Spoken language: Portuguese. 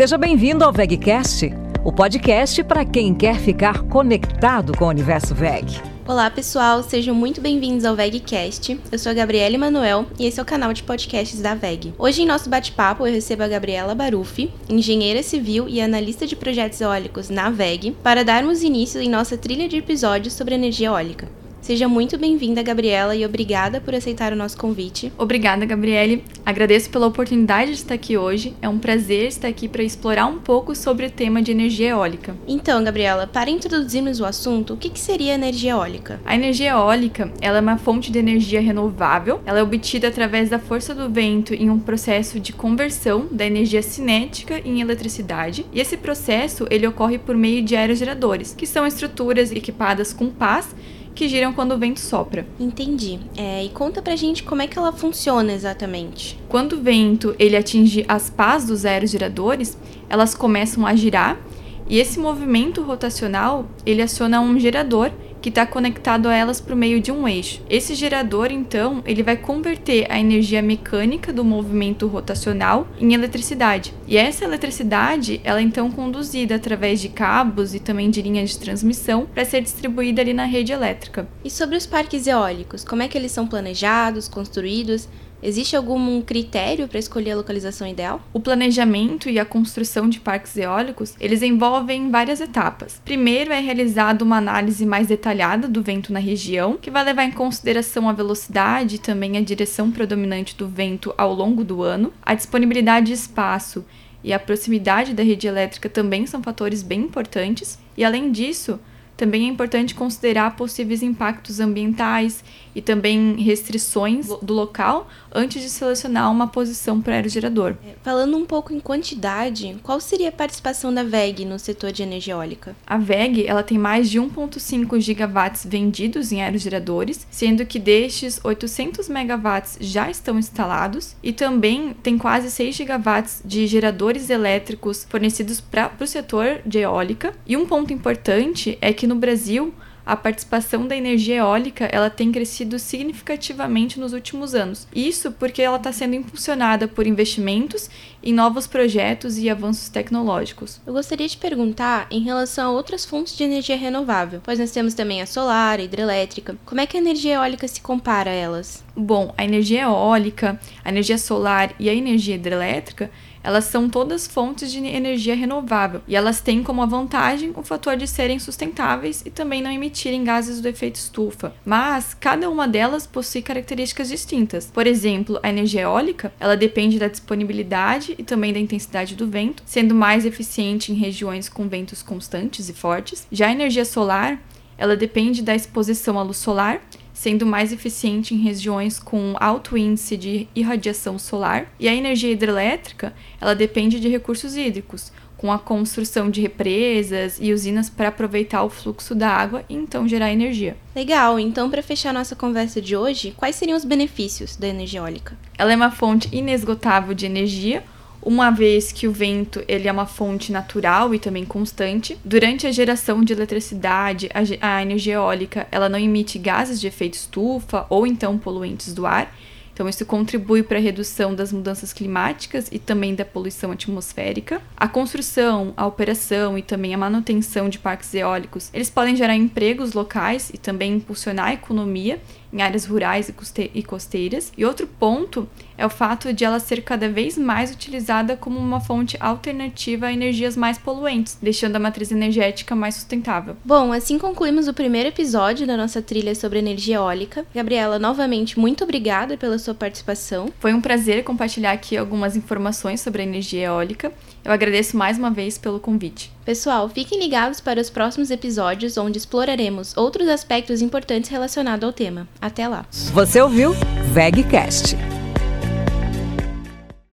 Seja bem-vindo ao VegCast, o podcast para quem quer ficar conectado com o universo VEG. Olá pessoal, sejam muito bem-vindos ao VegCast. Eu sou a Gabriela Manuel e esse é o canal de podcasts da VEG. Hoje em nosso bate-papo eu recebo a Gabriela Barufi, engenheira civil e analista de projetos eólicos na VEG, para darmos início em nossa trilha de episódios sobre energia eólica. Seja muito bem-vinda, Gabriela, e obrigada por aceitar o nosso convite. Obrigada, Gabriele. Agradeço pela oportunidade de estar aqui hoje. É um prazer estar aqui para explorar um pouco sobre o tema de energia eólica. Então, Gabriela, para introduzirmos o assunto, o que, que seria energia eólica? A energia eólica ela é uma fonte de energia renovável. Ela é obtida através da força do vento em um processo de conversão da energia cinética em eletricidade. E esse processo ele ocorre por meio de aerogeradores, que são estruturas equipadas com pás que giram quando o vento sopra. Entendi. É, e conta pra gente como é que ela funciona exatamente. Quando o vento ele atinge as pás dos aerogeradores, elas começam a girar e esse movimento rotacional ele aciona um gerador que está conectado a elas por meio de um eixo. Esse gerador, então, ele vai converter a energia mecânica do movimento rotacional em eletricidade. E essa eletricidade, ela é então conduzida através de cabos e também de linhas de transmissão para ser distribuída ali na rede elétrica. E sobre os parques eólicos, como é que eles são planejados, construídos? Existe algum critério para escolher a localização ideal? O planejamento e a construção de parques eólicos, eles envolvem várias etapas. Primeiro é realizada uma análise mais detalhada do vento na região, que vai levar em consideração a velocidade e também a direção predominante do vento ao longo do ano, a disponibilidade de espaço e a proximidade da rede elétrica também são fatores bem importantes. E além disso, também é importante considerar possíveis impactos ambientais e também restrições do local antes de selecionar uma posição para aerogerador. É, falando um pouco em quantidade, qual seria a participação da VEG no setor de energia eólica? A VEG ela tem mais de 1,5 gigawatts vendidos em aerogeradores, sendo que destes 800 megawatts já estão instalados e também tem quase 6 gigawatts de geradores elétricos fornecidos para o setor de eólica. E um ponto importante é que no Brasil, a participação da energia eólica ela tem crescido significativamente nos últimos anos. Isso porque ela está sendo impulsionada por investimentos em novos projetos e avanços tecnológicos. Eu gostaria de perguntar em relação a outras fontes de energia renovável, pois nós temos também a solar, a hidrelétrica. Como é que a energia eólica se compara a elas? Bom, a energia eólica, a energia solar e a energia hidrelétrica elas são todas fontes de energia renovável e elas têm como vantagem o fator de serem sustentáveis e também não emitirem gases do efeito estufa. Mas cada uma delas possui características distintas. Por exemplo, a energia eólica, ela depende da disponibilidade e também da intensidade do vento, sendo mais eficiente em regiões com ventos constantes e fortes. Já a energia solar, ela depende da exposição à luz solar sendo mais eficiente em regiões com alto índice de irradiação solar. E a energia hidrelétrica, ela depende de recursos hídricos, com a construção de represas e usinas para aproveitar o fluxo da água e então gerar energia. Legal, então para fechar nossa conversa de hoje, quais seriam os benefícios da energia eólica? Ela é uma fonte inesgotável de energia, uma vez que o vento ele é uma fonte natural e também constante. Durante a geração de eletricidade, a, a energia eólica ela não emite gases de efeito estufa ou então poluentes do ar. Então, isso contribui para a redução das mudanças climáticas e também da poluição atmosférica. A construção, a operação e também a manutenção de parques eólicos, eles podem gerar empregos locais e também impulsionar a economia em áreas rurais e costeiras. E outro ponto é o fato de ela ser cada vez mais utilizada como uma fonte alternativa a energias mais poluentes, deixando a matriz energética mais sustentável. Bom, assim concluímos o primeiro episódio da nossa trilha sobre energia eólica. Gabriela, novamente, muito obrigada pela sua participação. Foi um prazer compartilhar aqui algumas informações sobre a energia eólica. Eu agradeço mais uma vez pelo convite. Pessoal, fiquem ligados para os próximos episódios onde exploraremos outros aspectos importantes relacionados ao tema. Até lá. Você ouviu VegCast